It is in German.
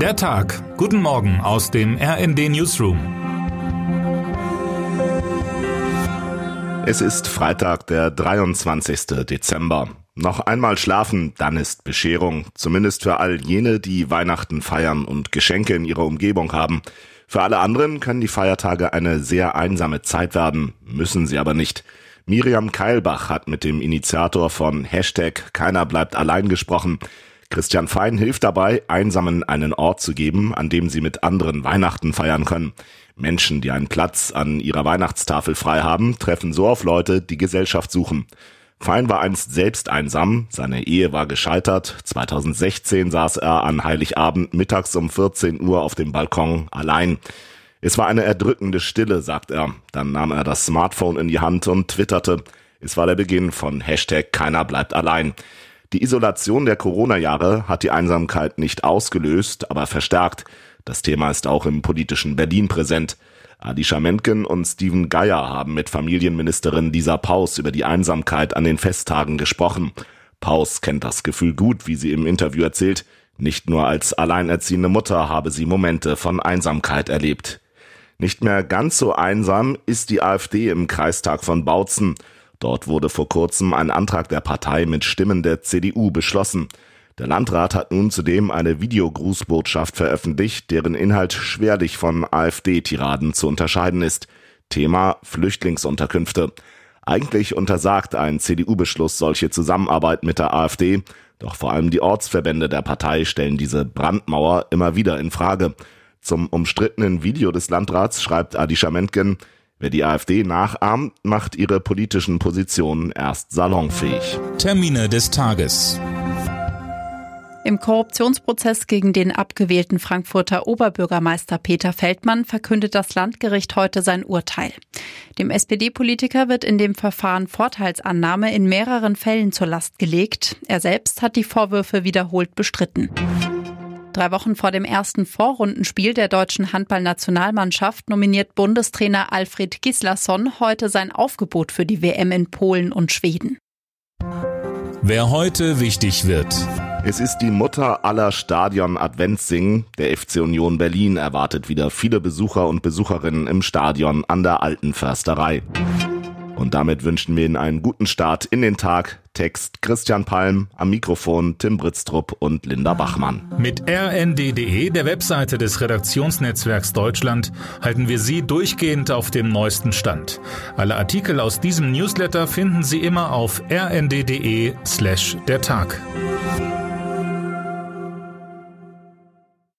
Der Tag. Guten Morgen aus dem RND Newsroom. Es ist Freitag, der 23. Dezember. Noch einmal schlafen, dann ist Bescherung. Zumindest für all jene, die Weihnachten feiern und Geschenke in ihrer Umgebung haben. Für alle anderen können die Feiertage eine sehr einsame Zeit werden, müssen sie aber nicht. Miriam Keilbach hat mit dem Initiator von Hashtag Keiner bleibt allein gesprochen. Christian Fein hilft dabei, Einsamen einen Ort zu geben, an dem sie mit anderen Weihnachten feiern können. Menschen, die einen Platz an ihrer Weihnachtstafel frei haben, treffen so auf Leute, die Gesellschaft suchen. Fein war einst selbst einsam, seine Ehe war gescheitert, 2016 saß er an Heiligabend mittags um 14 Uhr auf dem Balkon allein. Es war eine erdrückende Stille, sagt er. Dann nahm er das Smartphone in die Hand und twitterte. Es war der Beginn von Hashtag Keiner bleibt allein. Die Isolation der Corona-Jahre hat die Einsamkeit nicht ausgelöst, aber verstärkt. Das Thema ist auch im politischen Berlin präsent. Adi Mentgen und Steven Geier haben mit Familienministerin Lisa Paus über die Einsamkeit an den Festtagen gesprochen. Paus kennt das Gefühl gut, wie sie im Interview erzählt. Nicht nur als alleinerziehende Mutter habe sie Momente von Einsamkeit erlebt. Nicht mehr ganz so einsam ist die AfD im Kreistag von Bautzen. Dort wurde vor kurzem ein Antrag der Partei mit Stimmen der CDU beschlossen. Der Landrat hat nun zudem eine Videogrußbotschaft veröffentlicht, deren Inhalt schwerlich von AfD-Tiraden zu unterscheiden ist. Thema Flüchtlingsunterkünfte. Eigentlich untersagt ein CDU-Beschluss solche Zusammenarbeit mit der AfD, doch vor allem die Ortsverbände der Partei stellen diese Brandmauer immer wieder in Frage. Zum umstrittenen Video des Landrats schreibt Adi Schamentgen, Wer die AfD nachahmt, macht ihre politischen Positionen erst salonfähig. Termine des Tages. Im Korruptionsprozess gegen den abgewählten Frankfurter Oberbürgermeister Peter Feldmann verkündet das Landgericht heute sein Urteil. Dem SPD-Politiker wird in dem Verfahren Vorteilsannahme in mehreren Fällen zur Last gelegt. Er selbst hat die Vorwürfe wiederholt bestritten. Drei Wochen vor dem ersten Vorrundenspiel der deutschen Handballnationalmannschaft nominiert Bundestrainer Alfred Gislason heute sein Aufgebot für die WM in Polen und Schweden. Wer heute wichtig wird. Es ist die Mutter aller Stadion Adventssingen. Der FC Union Berlin erwartet wieder viele Besucher und Besucherinnen im Stadion an der Alten Försterei. Und damit wünschen wir Ihnen einen guten Start in den Tag. Text Christian Palm, am Mikrofon Tim Britztrup und Linda Bachmann. Mit rnd.de, der Webseite des Redaktionsnetzwerks Deutschland, halten wir Sie durchgehend auf dem neuesten Stand. Alle Artikel aus diesem Newsletter finden Sie immer auf rnd.de slash der Tag.